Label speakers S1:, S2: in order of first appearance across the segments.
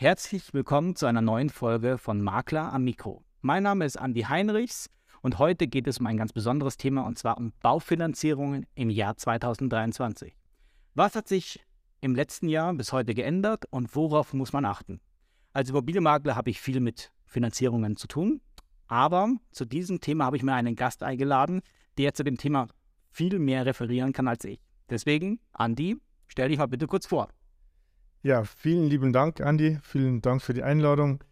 S1: Herzlich willkommen zu einer neuen Folge von Makler am Mikro. Mein Name ist Andi Heinrichs und heute geht es um ein ganz besonderes Thema und zwar um Baufinanzierungen im Jahr 2023. Was hat sich im letzten Jahr bis heute geändert und worauf muss man achten? Als Immobilienmakler habe ich viel mit Finanzierungen zu tun, aber zu diesem Thema habe ich mir einen Gast eingeladen, der zu dem Thema viel mehr referieren kann als ich. Deswegen, Andi, stell dich mal bitte kurz vor.
S2: Ja, vielen lieben Dank, Andi. Vielen Dank für die Einladung.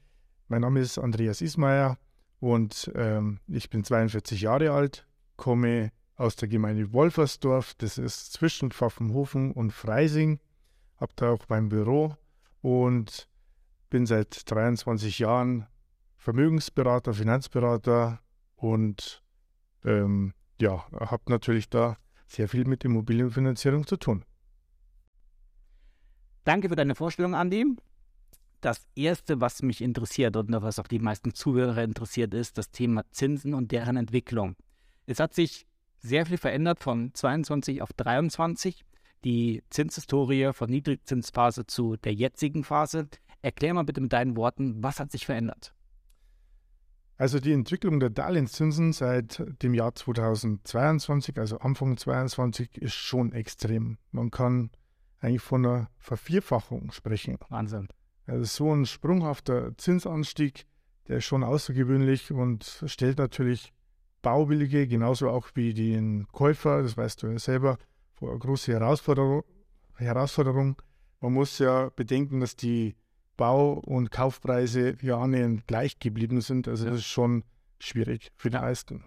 S2: Mein Name ist Andreas Ismaier und ähm, ich bin 42 Jahre alt, komme aus der Gemeinde Wolfersdorf. Das ist zwischen Pfaffenhofen und Freising. Habe da auch mein Büro und bin seit 23 Jahren Vermögensberater, Finanzberater und ähm, ja, habe natürlich da sehr viel mit Immobilienfinanzierung zu tun.
S1: Danke für deine Vorstellung, Andi. Das Erste, was mich interessiert und was auch die meisten Zuhörer interessiert, ist das Thema Zinsen und deren Entwicklung. Es hat sich sehr viel verändert von 22 auf 23. Die Zinshistorie von Niedrigzinsphase zu der jetzigen Phase. Erklär mal bitte mit deinen Worten, was hat sich verändert?
S2: Also die Entwicklung der Darlehenszinsen seit dem Jahr 2022, also Anfang 2022, ist schon extrem. Man kann eigentlich von einer Vervierfachung sprechen.
S1: Wahnsinn.
S2: Also so ein sprunghafter Zinsanstieg, der ist schon außergewöhnlich und stellt natürlich Bauwillige, genauso auch wie den Käufer, das weißt du ja selber, vor eine große Herausforderung. Herausforderung. Man muss ja bedenken, dass die Bau- und Kaufpreise ja annähernd gleich geblieben sind. Also das ist schon schwierig für die meisten.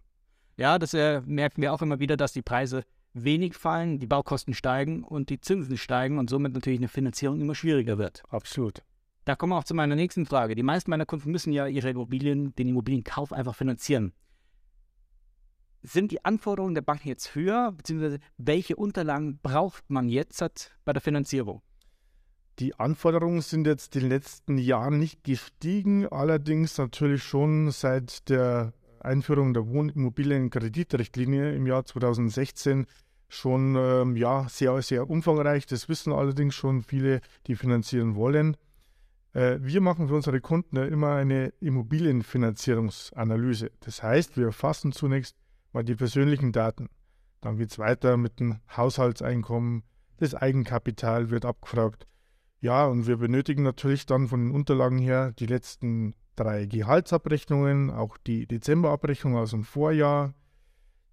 S1: Ja, das äh, merken wir auch immer wieder, dass die Preise wenig fallen, die Baukosten steigen und die Zinsen steigen und somit natürlich eine Finanzierung immer schwieriger wird.
S2: Absolut.
S1: Da kommen wir auch zu meiner nächsten Frage. Die meisten meiner Kunden müssen ja ihre Immobilien, den Immobilienkauf einfach finanzieren. Sind die Anforderungen der Bank jetzt höher, beziehungsweise welche Unterlagen braucht man jetzt bei der Finanzierung?
S2: Die Anforderungen sind jetzt in den letzten Jahren nicht gestiegen, allerdings natürlich schon seit der Einführung der Wohnimmobilienkreditrichtlinie im Jahr 2016 schon ähm, ja, sehr, sehr umfangreich. Das wissen allerdings schon viele, die finanzieren wollen. Äh, wir machen für unsere Kunden ja immer eine Immobilienfinanzierungsanalyse. Das heißt, wir erfassen zunächst mal die persönlichen Daten. Dann geht es weiter mit dem Haushaltseinkommen, das Eigenkapital wird abgefragt. Ja, und wir benötigen natürlich dann von den Unterlagen her die letzten drei Gehaltsabrechnungen, auch die Dezemberabrechnung aus dem Vorjahr,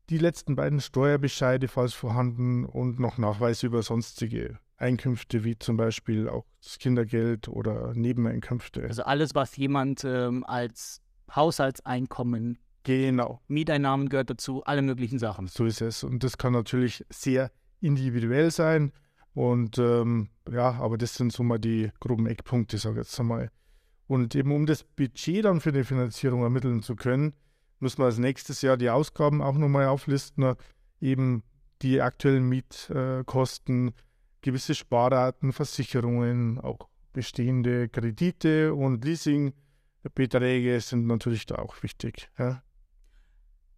S2: die letzten beiden Steuerbescheide, falls vorhanden, und noch Nachweise über sonstige Einkünfte, wie zum Beispiel auch das Kindergeld oder Nebeneinkünfte.
S1: Also alles, was jemand ähm, als Haushaltseinkommen,
S2: genau.
S1: Mieteinnahmen gehört dazu, alle möglichen Sachen.
S2: So ist es. Und das kann natürlich sehr individuell sein. Und ähm, ja, aber das sind so mal die groben Eckpunkte, sage ich jetzt einmal. Und eben um das Budget dann für die Finanzierung ermitteln zu können, muss man als nächstes Jahr die Ausgaben auch nochmal auflisten, eben die aktuellen Mietkosten, gewisse Sparraten, Versicherungen, auch bestehende Kredite und Leasingbeträge sind natürlich da auch wichtig. Ja.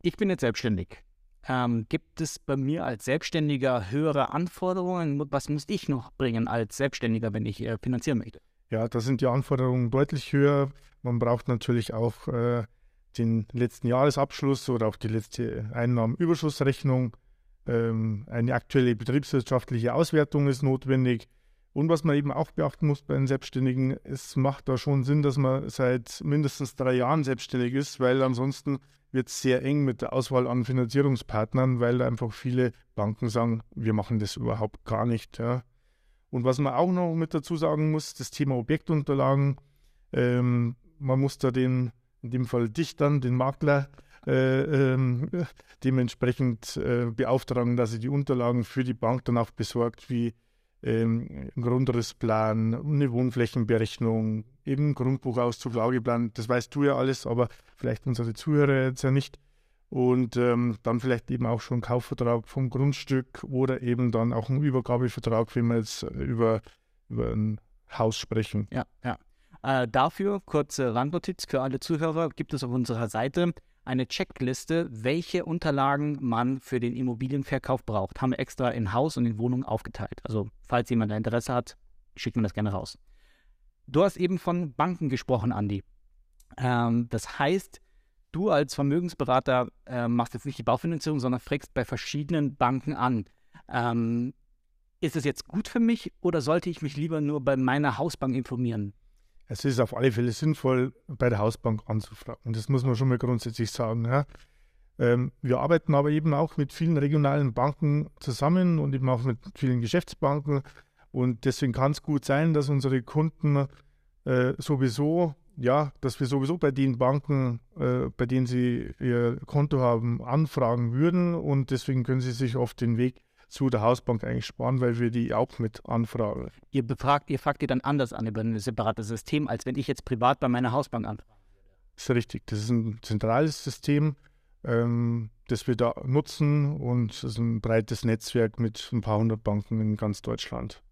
S1: Ich bin jetzt selbstständig. Ähm, gibt es bei mir als Selbstständiger höhere Anforderungen? Was muss ich noch bringen als Selbstständiger, wenn ich äh, finanzieren möchte?
S2: Ja, da sind die Anforderungen deutlich höher. Man braucht natürlich auch äh, den letzten Jahresabschluss oder auch die letzte Einnahmenüberschussrechnung. Ähm, eine aktuelle betriebswirtschaftliche Auswertung ist notwendig. Und was man eben auch beachten muss bei den Selbstständigen, es macht da schon Sinn, dass man seit mindestens drei Jahren selbstständig ist, weil ansonsten wird es sehr eng mit der Auswahl an Finanzierungspartnern, weil einfach viele Banken sagen, wir machen das überhaupt gar nicht. Ja. Und was man auch noch mit dazu sagen muss, das Thema Objektunterlagen. Ähm, man muss da den, in dem Fall dich dann, den Makler, äh, ähm, dementsprechend äh, beauftragen, dass er die Unterlagen für die Bank dann auch besorgt, wie ähm, Grundrissplan, eine Wohnflächenberechnung, eben Grundbuchauszug, Laugeplan. Das weißt du ja alles, aber vielleicht unsere Zuhörer jetzt ja nicht und ähm, dann vielleicht eben auch schon Kaufvertrag vom Grundstück oder eben dann auch ein Übergabevertrag, wenn wir jetzt äh, über, über ein Haus sprechen.
S1: Ja, ja. Äh, dafür, kurze Randnotiz für alle Zuhörer, gibt es auf unserer Seite eine Checkliste, welche Unterlagen man für den Immobilienverkauf braucht. Haben wir extra in Haus und in Wohnung aufgeteilt. Also falls jemand Interesse hat, schickt mir das gerne raus. Du hast eben von Banken gesprochen, Andi. Ähm, das heißt, du als Vermögensberater äh, machst jetzt nicht die Baufinanzierung, sondern fragst bei verschiedenen Banken an. Ähm, ist es jetzt gut für mich oder sollte ich mich lieber nur bei meiner Hausbank informieren?
S2: Es ist auf alle Fälle sinnvoll, bei der Hausbank anzufragen. Das muss man schon mal grundsätzlich sagen. Ja. Ähm, wir arbeiten aber eben auch mit vielen regionalen Banken zusammen und eben auch mit vielen Geschäftsbanken. Und deswegen kann es gut sein, dass unsere Kunden äh, sowieso, ja, dass wir sowieso bei den Banken, äh, bei denen sie ihr Konto haben, anfragen würden. Und deswegen können sie sich oft den Weg zu der Hausbank eigentlich sparen, weil wir die auch mit anfragen.
S1: Ihr befragt, ihr fragt ihr dann anders an über ein separates System, als wenn ich jetzt privat bei meiner Hausbank anfrage.
S2: Das ist richtig. Das ist ein zentrales System, ähm, das wir da nutzen und es ist ein breites Netzwerk mit ein paar hundert Banken in ganz Deutschland.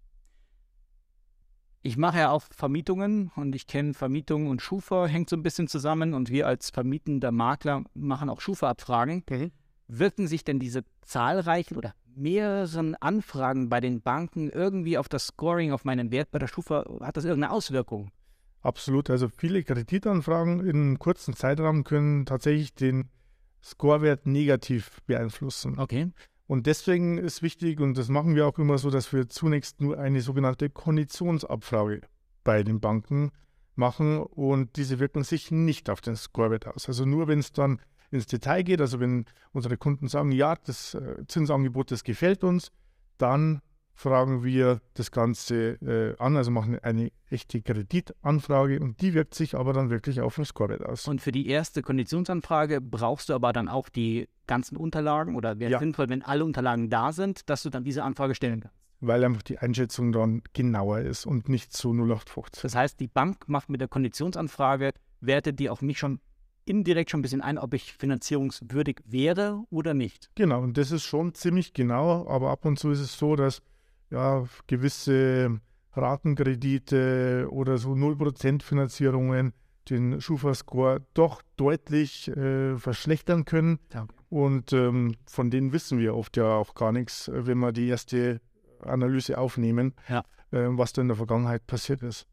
S1: Ich mache ja auch Vermietungen und ich kenne Vermietungen und Schufa hängt so ein bisschen zusammen und wir als vermietender Makler machen auch Schufa-Abfragen. Mhm. Wirken sich denn diese zahlreichen oder mehreren Anfragen bei den Banken irgendwie auf das Scoring, auf meinen Wert bei der Schufa, hat das irgendeine Auswirkung?
S2: Absolut. Also viele Kreditanfragen in einem kurzen Zeitraum können tatsächlich den Scorewert negativ beeinflussen.
S1: Okay.
S2: Und deswegen ist wichtig, und das machen wir auch immer so, dass wir zunächst nur eine sogenannte Konditionsabfrage bei den Banken machen und diese wirken sich nicht auf den Scorewert aus. Also nur wenn es dann ins Detail geht, also wenn unsere Kunden sagen, ja, das äh, Zinsangebot, das gefällt uns, dann fragen wir das Ganze äh, an, also machen eine echte Kreditanfrage und die wirkt sich aber dann wirklich auf den Scorewert aus.
S1: Und für die erste Konditionsanfrage brauchst du aber dann auch die ganzen Unterlagen oder wäre es ja. sinnvoll, wenn alle Unterlagen da sind, dass du dann diese Anfrage stellen kannst?
S2: Weil einfach die Einschätzung dann genauer ist und nicht zu 0815.
S1: Das heißt, die Bank macht mit der Konditionsanfrage, wertet die auf mich schon indirekt schon ein bisschen ein, ob ich finanzierungswürdig wäre oder nicht.
S2: Genau, und das ist schon ziemlich genau, aber ab und zu ist es so, dass ja, gewisse Ratenkredite oder so 0% Finanzierungen den Schufa-Score doch deutlich äh, verschlechtern können. Danke. Und ähm, von denen wissen wir oft ja auch gar nichts, wenn wir die erste Analyse aufnehmen, ja. äh, was da in der Vergangenheit passiert ist.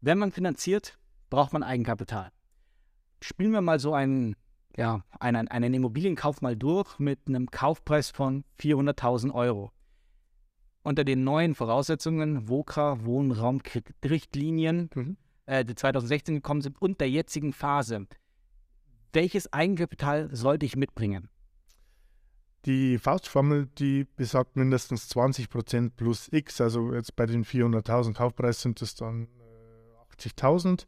S1: Wenn man finanziert, braucht man Eigenkapital spielen wir mal so einen, ja, einen, einen Immobilienkauf mal durch mit einem Kaufpreis von 400.000 Euro. Unter den neuen Voraussetzungen, WOKRA, Wohnraumrichtlinien, mhm. äh, die 2016 gekommen sind und der jetzigen Phase, welches Eigenkapital sollte ich mitbringen?
S2: Die Faustformel, die besagt mindestens 20% plus X, also jetzt bei den 400.000 Kaufpreis sind es dann äh, 80.000.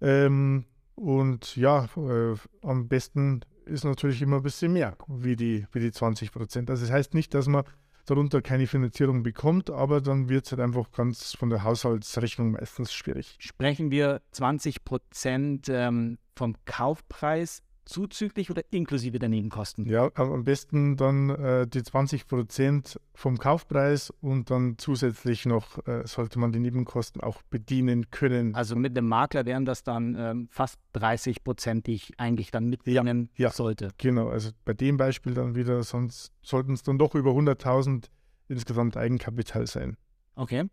S2: Ähm, und ja, äh, am besten ist natürlich immer ein bisschen mehr wie die, wie die 20 Prozent. Also das heißt nicht, dass man darunter keine Finanzierung bekommt, aber dann wird es halt einfach ganz von der Haushaltsrechnung meistens schwierig.
S1: Sprechen wir 20 Prozent ähm, vom Kaufpreis zuzüglich oder inklusive der Nebenkosten?
S2: Ja, am besten dann äh, die 20 Prozent vom Kaufpreis und dann zusätzlich noch äh, sollte man die Nebenkosten auch bedienen können.
S1: Also mit dem Makler wären das dann ähm, fast 30 Prozent, die ich eigentlich dann mitnehmen ja, ja, sollte.
S2: Genau, also bei dem Beispiel dann wieder, sonst sollten es dann doch über 100.000 insgesamt Eigenkapital sein.
S1: Okay.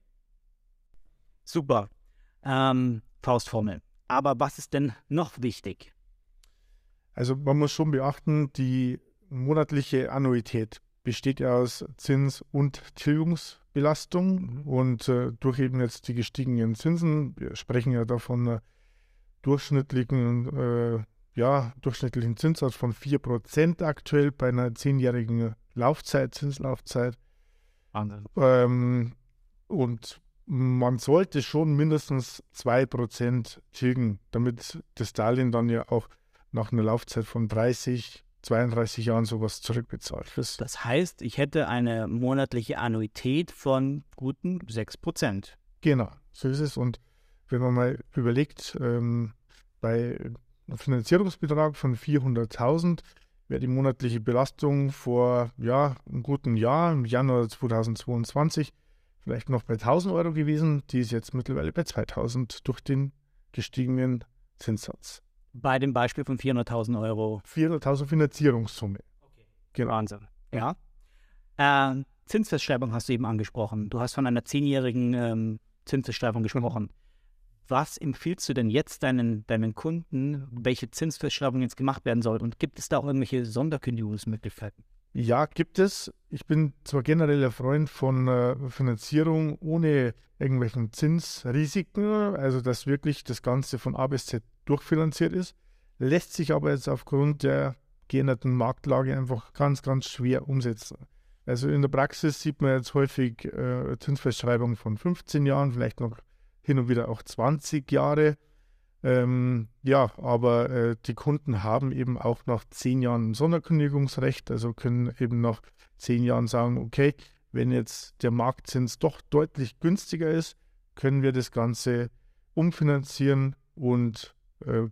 S1: Super. Ähm, Faustformel. Aber was ist denn noch wichtig?
S2: Also man muss schon beachten, die monatliche Annuität besteht ja aus Zins- und Tilgungsbelastung mhm. und äh, durch eben jetzt die gestiegenen Zinsen, wir sprechen ja davon äh, durchschnittlichen, äh, ja, durchschnittlichen Zinssatz von 4% aktuell bei einer zehnjährigen Laufzeit, Zinslaufzeit. Wahnsinn. Ähm, und man sollte schon mindestens 2% tilgen, damit das Darlehen dann ja auch nach einer Laufzeit von 30, 32 Jahren sowas zurückbezahlt.
S1: Das, das heißt, ich hätte eine monatliche Annuität von guten 6 Prozent.
S2: Genau, so ist es. Und wenn man mal überlegt, ähm, bei einem Finanzierungsbetrag von 400.000 wäre die monatliche Belastung vor ja, einem guten Jahr, im Januar 2022, vielleicht noch bei 1000 Euro gewesen. Die ist jetzt mittlerweile bei 2000 durch den gestiegenen Zinssatz.
S1: Bei dem Beispiel von 400.000 Euro.
S2: 400.000 Finanzierungssumme.
S1: Okay. Genau. Wahnsinn. Ja. Äh, Zinsfestschreibung hast du eben angesprochen. Du hast von einer zehnjährigen ähm, Zinsverschreibung gesprochen. Was empfiehlst du denn jetzt deinen, deinen Kunden, welche Zinsverschreibung jetzt gemacht werden soll? Und gibt es da auch irgendwelche Sonderkündigungsmöglichkeiten?
S2: Ja, gibt es. Ich bin zwar generell ein Freund von äh, Finanzierung ohne irgendwelchen Zinsrisiken, also dass wirklich das Ganze von A bis Z durchfinanziert ist, lässt sich aber jetzt aufgrund der geänderten Marktlage einfach ganz, ganz schwer umsetzen. Also in der Praxis sieht man jetzt häufig äh, Zinsfestschreibungen von 15 Jahren, vielleicht noch hin und wieder auch 20 Jahre. Ähm, ja, aber äh, die Kunden haben eben auch nach 10 Jahren Sonderkündigungsrecht, also können eben nach 10 Jahren sagen, okay, wenn jetzt der Marktzins doch deutlich günstiger ist, können wir das Ganze umfinanzieren und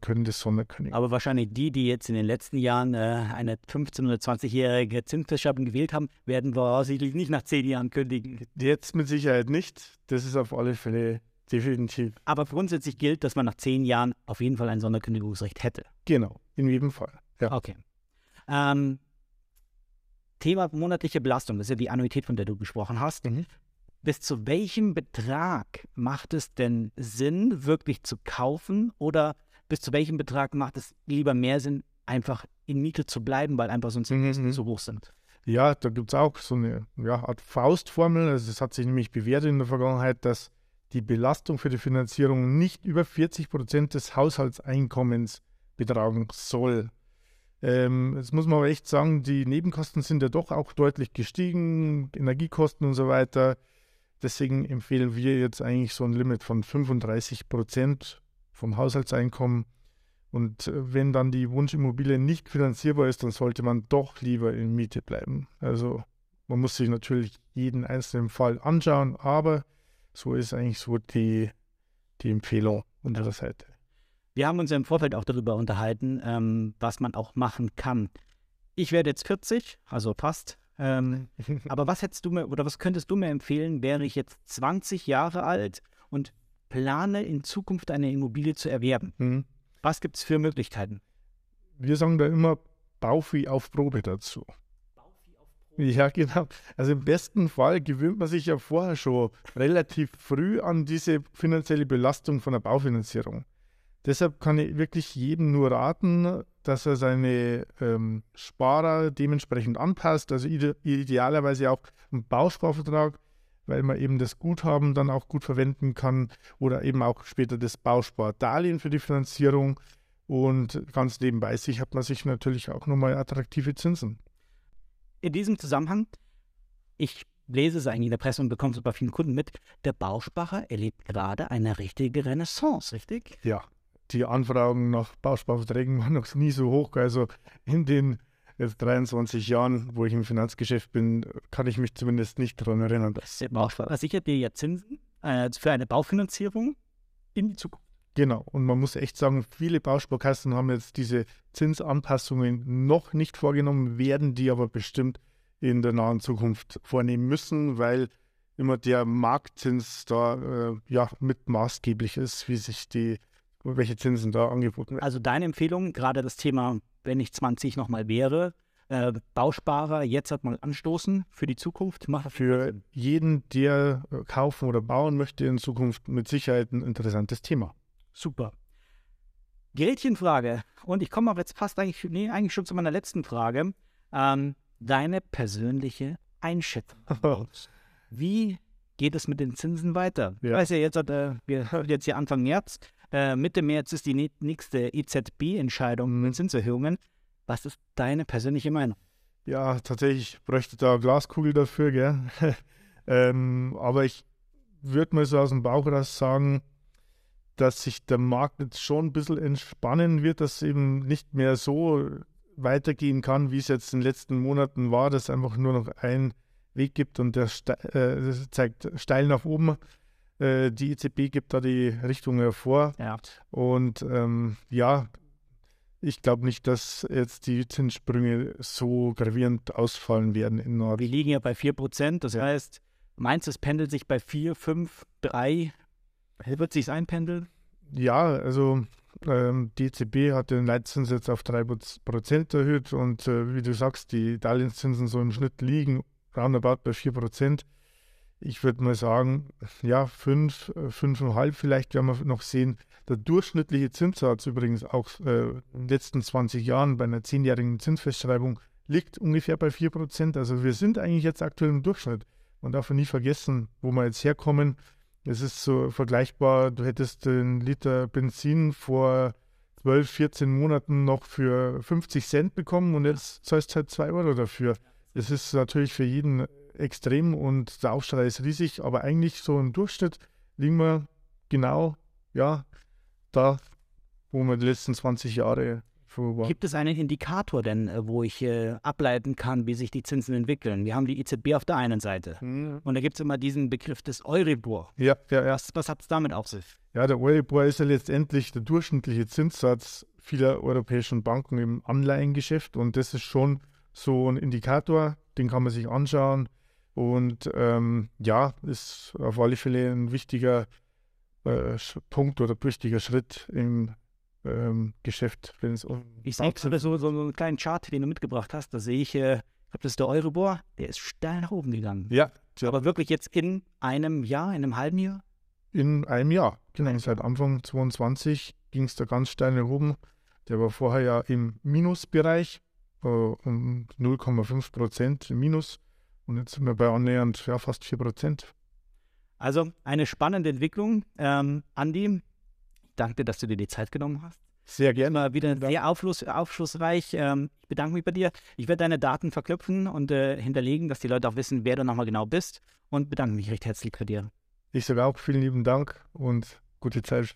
S2: können das Sonderkündigen.
S1: Aber wahrscheinlich die, die jetzt in den letzten Jahren äh, eine 15- oder 20-jährige Zinsverschreibung gewählt haben, werden voraussichtlich nicht nach 10 Jahren kündigen.
S2: Jetzt mit Sicherheit nicht. Das ist auf alle Fälle definitiv.
S1: Aber grundsätzlich gilt, dass man nach 10 Jahren auf jeden Fall ein Sonderkündigungsrecht hätte.
S2: Genau, in jedem Fall. Ja.
S1: Okay. Ähm, Thema monatliche Belastung, das ist ja die Annuität, von der du gesprochen hast. Mhm. Bis zu welchem Betrag macht es denn Sinn, wirklich zu kaufen oder bis zu welchem Betrag macht es lieber mehr Sinn, einfach in Miete zu bleiben, weil einfach sonst die Kosten
S2: Mhm.
S1: zu hoch sind?
S2: Ja, da gibt es auch so eine ja, Art Faustformel. Also es hat sich nämlich bewährt in der Vergangenheit, dass die Belastung für die Finanzierung nicht über 40 Prozent des Haushaltseinkommens betragen soll. Ähm, jetzt muss man aber echt sagen, die Nebenkosten sind ja doch auch deutlich gestiegen, Energiekosten und so weiter. Deswegen empfehlen wir jetzt eigentlich so ein Limit von 35 Prozent vom Haushaltseinkommen. Und äh, wenn dann die Wunschimmobilie nicht finanzierbar ist, dann sollte man doch lieber in Miete bleiben. Also man muss sich natürlich jeden einzelnen Fall anschauen, aber so ist eigentlich so die, die Empfehlung unserer Seite.
S1: Wir haben uns ja im Vorfeld auch darüber unterhalten, ähm, was man auch machen kann. Ich werde jetzt 40, also fast. Ähm, aber was hättest du mir oder was könntest du mir empfehlen, wäre ich jetzt 20 Jahre alt und plane in Zukunft eine Immobilie zu erwerben?
S2: Mhm.
S1: Was gibt es für Möglichkeiten?
S2: Wir sagen da immer Baufi auf Probe dazu. Ja, genau. Also im besten Fall gewöhnt man sich ja vorher schon relativ früh an diese finanzielle Belastung von der Baufinanzierung. Deshalb kann ich wirklich jedem nur raten, dass er seine ähm, Sparer dementsprechend anpasst. Also ide idealerweise auch einen Bausparvertrag, weil man eben das Guthaben dann auch gut verwenden kann oder eben auch später das Bauspardarlehen für die Finanzierung. Und ganz nebenbei sichert man sich natürlich auch nochmal attraktive Zinsen.
S1: In diesem Zusammenhang, ich lese es eigentlich in der Presse und bekomme es bei vielen Kunden mit, der Bausparer erlebt gerade eine richtige Renaissance, richtig?
S2: Ja, die Anfragen nach Bausparverträgen waren noch nie so hoch. Also in den jetzt 23 Jahren, wo ich im Finanzgeschäft bin, kann ich mich zumindest nicht daran erinnern. Dass
S1: Der Bausparer sichert dir ja Zinsen äh, für eine Baufinanzierung in die Zukunft.
S2: Genau, und man muss echt sagen, viele Bausparkassen haben jetzt diese Zinsanpassungen noch nicht vorgenommen, werden die aber bestimmt in der nahen Zukunft vornehmen müssen, weil immer der Marktzins da äh, ja mit maßgeblich ist, wie sich die, welche Zinsen da angeboten werden.
S1: Also deine Empfehlung, gerade das Thema, wenn ich 20 nochmal wäre, äh, Bausparer jetzt halt mal anstoßen für die Zukunft, macht
S2: Für jeden, der äh, kaufen oder bauen möchte in Zukunft, mit Sicherheit ein interessantes Thema.
S1: Super. Gerätchenfrage. Und ich komme auch jetzt fast eigentlich, nee, eigentlich schon zu meiner letzten Frage. Ähm, deine persönliche Einschätzung. Wie geht es mit den Zinsen weiter? Ich
S2: Ja.
S1: weiß ja jetzt, äh, wir jetzt hier Anfang März. Äh, Mitte März ist die nä- nächste EZB-Entscheidung mit Zinserhöhungen. Was ist deine persönliche Meinung?
S2: Ja, tatsächlich bräuchte da Glaskugel dafür, gell? ähm, aber ich würde mal so aus dem Bauch raus sagen, dass sich der Markt jetzt schon ein bisschen entspannen wird, dass eben nicht mehr so weitergehen kann, wie es jetzt in den letzten Monaten war, dass es einfach nur noch einen Weg gibt und der ste äh, zeigt steil nach oben. Äh, die EZB gibt da die Richtung hervor.
S1: Ja.
S2: Und ähm, ja, ich glaube nicht, dass jetzt die Zinssprünge so gravierend ausfallen werden in Nord.
S1: Wir liegen ja bei 4%. Das heißt, meinst du, es pendelt sich bei 4, 5, 3? Wird sich einpendeln?
S2: Ja, also ähm, die EZB hat den Leitzins jetzt auf 3% erhöht und äh, wie du sagst, die Darlehenszinsen so im Schnitt liegen roundabout bei 4%. Ich würde mal sagen, ja, fünf, äh, fünfeinhalb vielleicht werden wir noch sehen. Der durchschnittliche Zinssatz übrigens auch äh, in den letzten 20 Jahren bei einer zehnjährigen Zinsfestschreibung liegt ungefähr bei 4%. Also wir sind eigentlich jetzt aktuell im Durchschnitt. Man darf nie vergessen, wo wir jetzt herkommen. Es ist so vergleichbar, du hättest den Liter Benzin vor 12, 14 Monaten noch für 50 Cent bekommen und jetzt zahlst du halt 2 Euro dafür. Es ist natürlich für jeden extrem und der Aufschrei ist riesig, aber eigentlich so im Durchschnitt liegen wir genau, ja, da, wo wir die letzten 20 Jahre
S1: waren. Gibt es einen Indikator denn, äh, wo ich äh, ableiten kann, wie sich die Zinsen entwickeln? Wir haben die EZB auf der einen Seite mhm. und da gibt es immer diesen Begriff des Euribor.
S2: Ja, ja, ja.
S1: Was, was hat es damit auf sich?
S2: Ja, der Euribor ist ja letztendlich der durchschnittliche Zinssatz vieler europäischen Banken im Anleihengeschäft und das ist schon so ein Indikator, den kann man sich anschauen. Und ähm, ja, ist auf alle Fälle ein wichtiger äh, Punkt oder wichtiger Schritt im ähm, Geschäft, wenn es um.
S1: Ich sehe so, so, so einen kleinen Chart, den du mitgebracht hast. Da sehe ich, äh, ich glaube, das ist der Euribor, der ist steil nach oben gegangen.
S2: Ja,
S1: ja. Aber wirklich jetzt in einem Jahr, in einem halben Jahr?
S2: In einem Jahr, genau. Seit Anfang 2022 ging es da ganz steil nach oben. Der war vorher ja im Minusbereich, äh, um 0,5 Prozent im Minus. Und jetzt sind wir bei annähernd ja, fast 4 Prozent.
S1: Also eine spannende Entwicklung. Ähm, Andi, danke, dass du dir die Zeit genommen hast.
S2: Sehr gerne.
S1: Immer wieder sehr aufschluss, aufschlussreich. Ähm, ich bedanke mich bei dir. Ich werde deine Daten verknüpfen und äh, hinterlegen, dass die Leute auch wissen, wer du nochmal genau bist. Und bedanke mich recht herzlich bei dir.
S2: Ich sage auch vielen lieben Dank und gute Zeit.